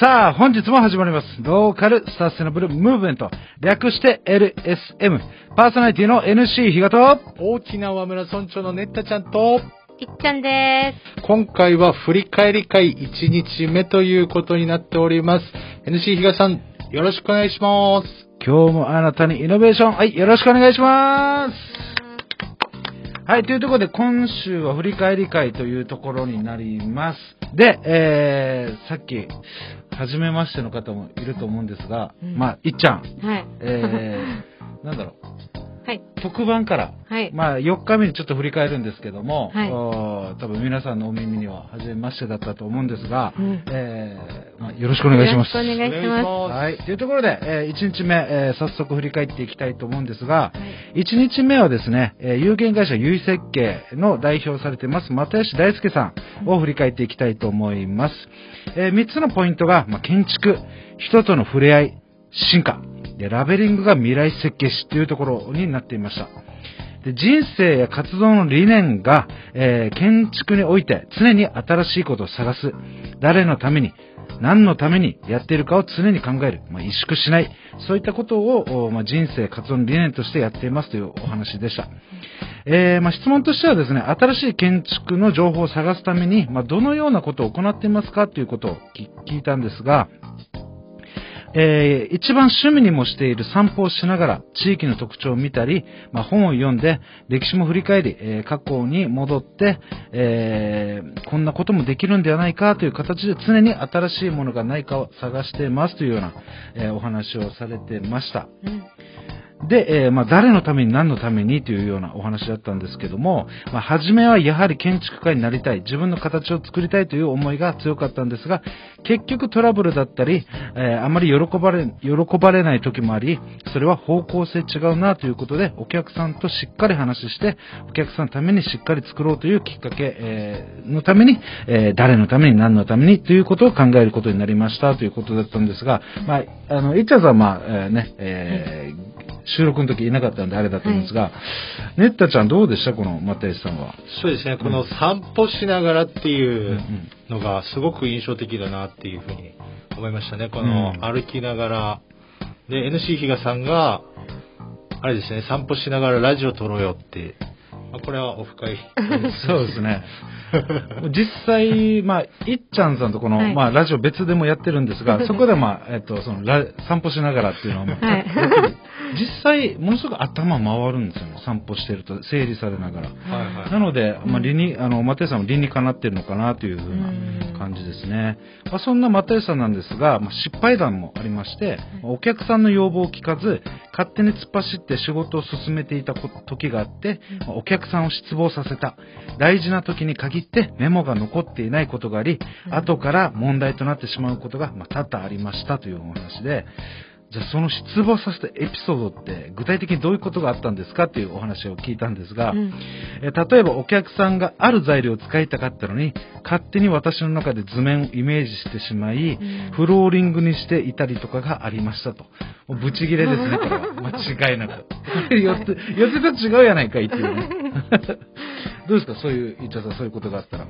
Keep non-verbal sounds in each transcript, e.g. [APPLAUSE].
さあ、本日も始まります。ローカルサステナブルムーブメント。略して LSM。パーソナリティの NC 比嘉と、沖縄村村長のねったちゃんと、いっちゃんです今回は振り返り会1日目ということになっております。NC 比嘉さん、よろしくお願いします。今日もあなたにイノベーション。はい、よろしくお願いします。はい、というところで今週は振り返り会というところになります。で、えー、さっき、初めましての方もいると思うんですが、うんまあ、いっちゃん、す。はい。えー、[LAUGHS] なんだろう、はい。特番から、はい。まあ、4日目にちょっと振り返るんですけども、はい多分皆さんのお耳には初めましてだったと思うんですが、うんえーまあ、よろしくお願いします。よろしくお願いします。はい。というところで、え1日目、えー早速振り返っていきたいと思うんですが、はい1日目はですね、えー有限会社優位設計の代表されています、又吉大輔さんを振り返っていきたいと思います。え3つのポイントが、まあ、建築、人との触れ合い、進化、で、ラベリングが未来設計士というところになっていました。で人生や活動の理念が、えー建築において常に新しいことを探す。誰のために、何のためにやっているかを常に考える。まあ、萎縮しない。そういったことを、まあ、人生活動の理念としてやっていますというお話でした。えーまあ、質問としてはですね、新しい建築の情報を探すために、ま、どのようなことを行っていますかということを聞いたんですが、えー一番趣味にもしている散歩をしながら地域の特徴を見たり、まあ、本を読んで歴史も振り返り、えー過去に戻って、えーこんなこともできるんではないかという形で常に新しいものがないかを探していますというような、えお話をされてました。うんで、えーまあ、誰のために何のためにというようなお話だったんですけども、まあ、初めはやはり建築家になりたい、自分の形を作りたいという思いが強かったんですが、結局トラブルだったり、えーあまり喜ばれ、喜ばれない時もあり、それは方向性違うなということで、お客さんとしっかり話して、お客さんのためにしっかり作ろうというきっかけ、えーのために、え誰のために何のためにということを考えることになりましたということだったんですが、まあ、あの、いっちゃんさんはまあ、えね、えー収録の時いなかったんであれだと思うんですが、ねったちゃんどうでした？この又吉さんは。そうですね、この散歩しながらっていうのがすごく印象的だなっていうふうに思いましたね。このうん。歩きながら、で、NC 比嘉さんが、あれですね、散歩しながらラジオ撮ろうよって、まあこれはオフ会。[LAUGHS] そうですね。実際、まあ、いっちゃんさんとこの、はいまあ、ラジオ別でもやってるんですが、そこでまあ、えっと、その、ラ散歩しながらっていうのは、ま [LAUGHS] あはい [LAUGHS] 実際、ものすごく頭回るんですよね。散歩してると、整理されながら。はいはいなので、まあ、理に、あの、又吉さんも理にかなってるのかなというふうな感じですね。まあ、そんな又吉さんなんですが、まあ、失敗談もありまして、お客さんの要望を聞かず、勝手に突っ走って仕事を進めていた時があって、お客さんを失望させた。大事な時に限ってメモが残っていないことがあり、後から問題となってしまうことが、ま、多々ありましたというお話で、じゃあその失望させたエピソードって具体的にどういうことがあったんですかっていうお話を聞いたんですが、うんえー例えばお客さんがある材料を使いたかったのに、勝手に私の中で図面をイメージしてしまい、うんフローリングにしていたりとかがありましたと。もうブチギレですね、[LAUGHS] これは。間違いなく。4つ、4つと違うやないかいっていうね。[LAUGHS] どうですか？そういう、いっちゃんさん、そういうことがあったら。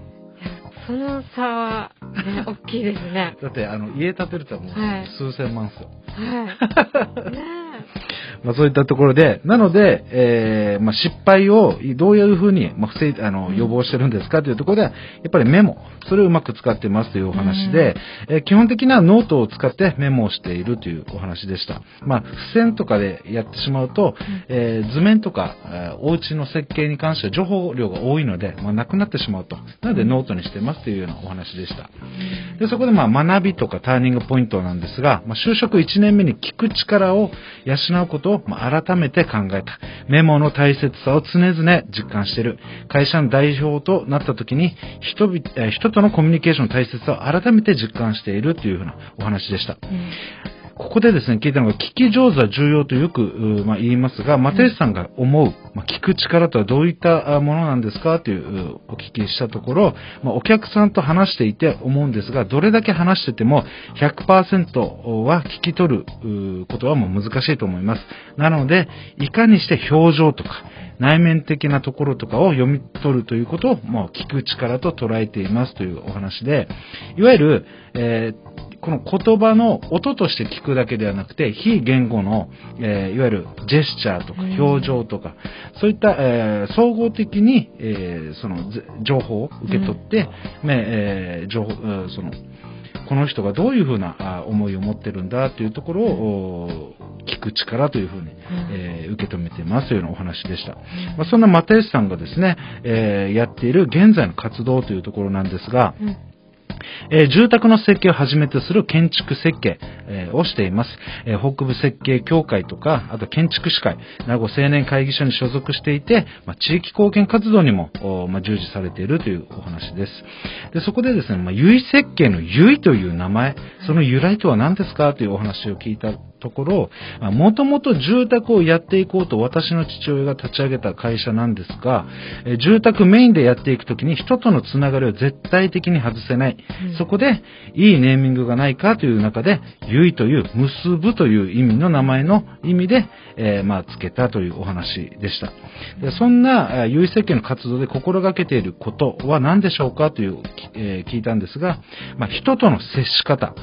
その差は、ね、大きいですね。だって、あの、家建てるともうはい数千万っすよ。はい。[LAUGHS] ねまあそういったところで、なので、えーまあ失敗をどういうふうに、まあ防いあの、予防してるんですかというところでは、やっぱりメモ、それをうまく使ってますというお話で、えー基本的なノートを使ってメモをしているというお話でした。まあ、付箋とかでやってしまうと、えー図面とか、えーお家の設計に関しては情報量が多いので、まあ、なくなってしまうと。なのでノートにしてますというようなお話でした。で、そこでまあ学びとかターニングポイントなんですが、まあ、就職1年目に聞く力を養うことをまあ改めて考えた。メモの大切さを常々実感している。会社の代表となった時に人、人とのコミュニケーションの大切さを改めて実感しているというふうなお話でした。うんここでですね、聞いたのが、聞き上手は重要とよく、うまあ、言いますが、又吉さんが思う、まあ、聞く力とはどういったあものなんですかといううお聞きしたところ、まあ、お客さんと話していて思うんですが、どれだけ話してても100%は聞き取るうことはもう難しいと思います。なので、いかにして表情とか、内面的なところとかを読み取るということを、もう聞く力と捉えていますというお話で、いわゆる、えーこの言葉の音として聞くだけではなくて、非言語の、えーいわゆるジェスチャーとかうん。表情とか、そういった、えー総合的に、えーそのぜ情報を受け取って、ねえー情報、うんその、この人がどういうふうなあ思いを持ってるんだというところを、お聞く力というふうに、えー受け止めていますというようなお話でした。まあ、そんな又吉さんがですね、えーやっている現在の活動というところなんですが、うんえー住宅の設計をはじめとする建築設計、えーをしています。えー北部設計協会とか、あと建築士会、名護青年会議所に所属していて、まあ、地域貢献活動にも、まあ、従事されているというお話です。で、そこでですね、まあ、由設計の由という名前、その由来とは何ですかというお話を聞いたところ、もともと住宅をやっていこうと私の父親が立ち上げた会社なんですが、え住宅メインでやっていくときに人とのつながりを絶対的に外せない。そこで、いいネーミングがないかという中で、ゆいという、結ぶという意味の名前の意味で、えーまあ、つけたというお話でした。でそんな、ゆい設計の活動で心がけていることは何でしょうかという、えー聞いたんですが、まあ、人との接し方、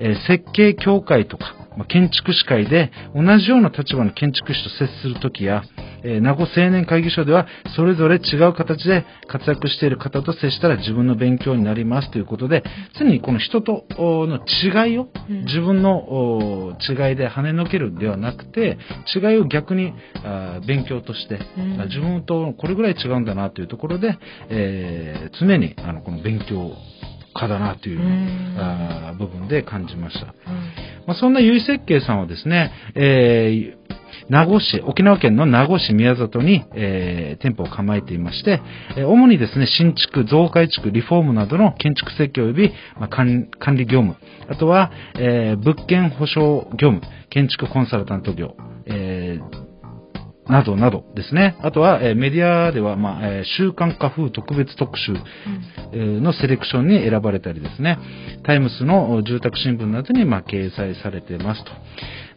えー設計協会とか、まあ、建築士会で同じような立場の建築士と接するときや、えー名護青年会議所ではそれぞれ違う形で活躍している方と接したら自分の勉強になりますということで、常にこの人とおの違いをうん。自分のお違いで跳ねのけるんではなくて、違いを逆にあー勉強として、うん。あ自分とこれぐらい違うんだなというところで、えー常にあのこの勉強家だなという、うんあー部分で感じました。うんまあ、そんな結設計さんはですね、えー名護市、沖縄県の名護市宮里に、えー店舗を構えていまして、えー主にですね、新築、増改築、リフォームなどの建築設計及び、まあ管管理業務、あとは、えー物件保証業務、建築コンサルタント業、えーなどなどですね。あとは、えーメディアでは、まあ、えー週刊花風特別特集、えーのセレクションに選ばれたりですね、タイムスの住宅新聞などにまあ掲載されていますと。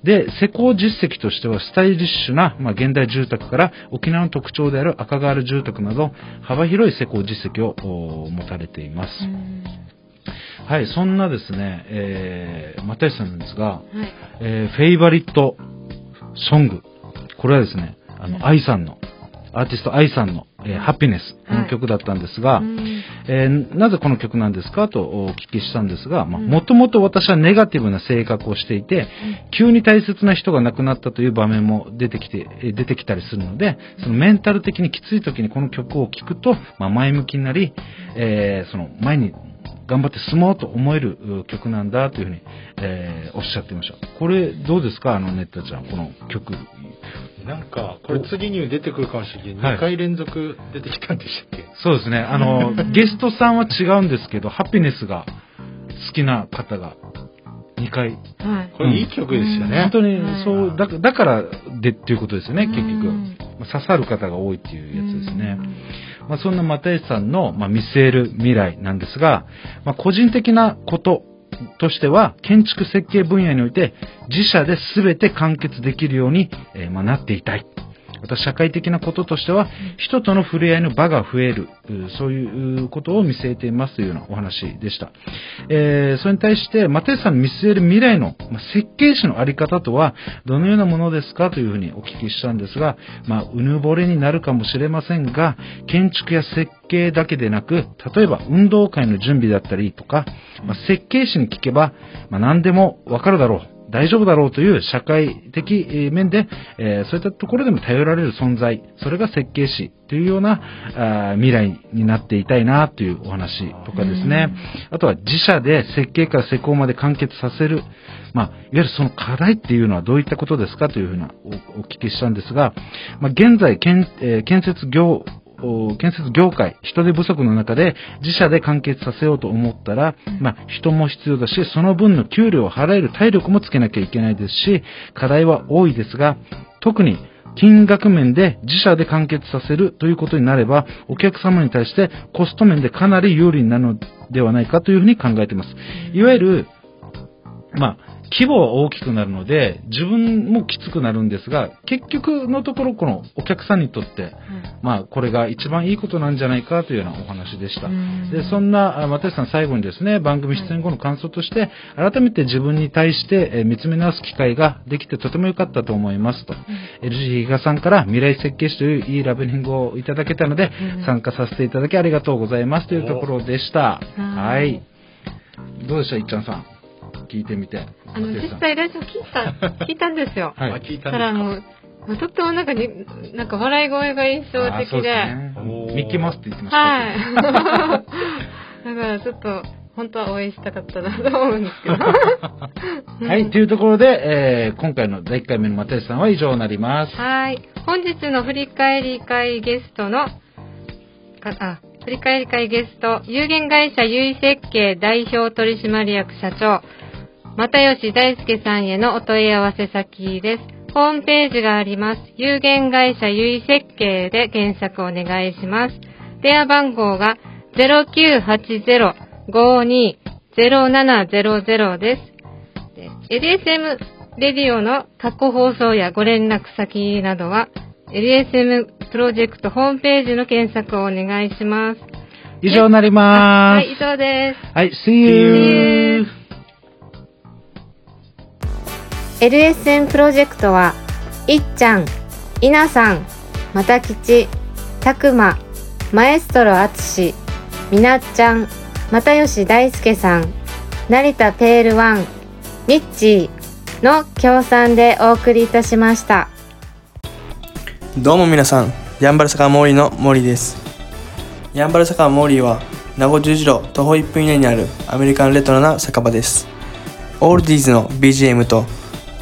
で、施工実績としてはスタイリッシュな、まあ、現代住宅から沖縄の特徴である赤ガール住宅など幅広い施工実績をお持たれています。うんはい、そんなですね、えー、又吉さんなんですが、はい。えーフェイバリットソング。これはですね、あの、愛さんの、アーティスト愛さんの、えーハピネスの曲だったんですが、うん。えーなぜこの曲なんですかとお聞きしたんですが、もともと私はネガティブな性格をしていて、急に大切な人が亡くなったという場面も出てきて、えー出てきたりするので、そのメンタル的にきつい時にこの曲を聴くと、まあ、前向きになり、えーその前に頑張って進もうと思えるう曲なんだというふうに、えーおっしゃっていました。これどうですか？あのネッタちゃん、この曲。なんか、これ次に出てくるかもしれないけど、はい2回連続出てきたんでしたっけ、そうですね。あの、[LAUGHS] ゲストさんは違うんですけど、ハピネスが好きな方が2回はい。これいい曲ですよね。本当にはいそう、だだからでっていうことですよね、結局。まあ刺さる方が多いっていうやつですね。まあ、そんな又吉さんの、ま、見据える未来なんですが、まあ、個人的なこととしては、建築設計分野において自社で全て完結できるように、えま、なっていたい。また社会的なこととしては、人との触れ合いの場が増える、うそういうことを見据えていますというようなお話でした。えーそれに対して、又吉さんの見据える未来の、まあ、設計士のあり方とは、どのようなものですかというふうにお聞きしたんですが、まあ、うぬぼれになるかもしれませんが、建築や設計だけでなく、例えば運動会の準備だったりとか、まあ、設計士に聞けば、まあ、何でもわかるだろう。大丈夫だろうという社会的えー面で、えーそういったところでも頼られる存在、それが設計士というようなあー未来になっていたいなというお話とかですね。あとは自社で設計から施工まで完結させる。まあ、いわゆるその課題っていうのはどういったことですかというふうなおお聞きしたんですが、まあ、現在建、えー建設業お建設業界、人手不足の中で自社で完結させようと思ったら、まあ、人も必要だし、その分の給料を払える体力もつけなきゃいけないですし、課題は多いですが、特に金額面で自社で完結させるということになれば、お客様に対してコスト面でかなり有利になるのではないかというふうに考えています。いわゆる、まあ、規模は大きくなるので、自分もきつくなるんですが、結局のところ、このお客さんにとって、まあ、これが一番いいことなんじゃないかというようなお話でした。うんで、そんな、あ又吉さん最後にですね、番組出演後の感想として、改めて自分に対して、えー見つめ直す機会ができてとても良かったと思いますと。LG 比嘉さんから未来設計士といういいラベリングをいただけたので、うん参加させていただきありがとうございますというところでした。ははいい。どうでしたいっちゃんさん？聞いてみて。あの、実際ラジオ聞いた、[LAUGHS] 聞いたんですよ。はいあ、聞いただから、あんの、まあとってもなんかに、なんか笑い声が印象あーそう的で。ですねミッキーマウスって言ってました。はい。[LAUGHS] だからちょっと、本当は応援したかったなと思うんですけど。[LAUGHS] はい、というところで、えー今回の第1回目の又吉さんは以上になります。はい。本日の振り返り会ゲストの、かあ、振り返り会ゲスト、有限会社優位設計代表取締役社長、又吉大輔さんへのお問い合わせ先です。ホームページがあります。有限会社優位設計で検索お願いします。電話番号が0980-520700です。で LSM レディオの過去放送やご連絡先などは、LSM プロジェクトホームページの検索をお願いします。以上になりまはい、す。以上です。はい、See you! LSM プロジェクトは、いっちゃん、いなさん、またきち、たくま、マエストロあつし、みなっちゃん、またよし大輔さん、成田ペールワン、ニッチーの協賛でお送りいたしました。どうも皆さん、ヤンバル坂モーリーの森です。ヤンバル坂モーリーは、名護十字路徒歩1分以内にあるアメリカンレトロな酒場です。オールディーズの BGM と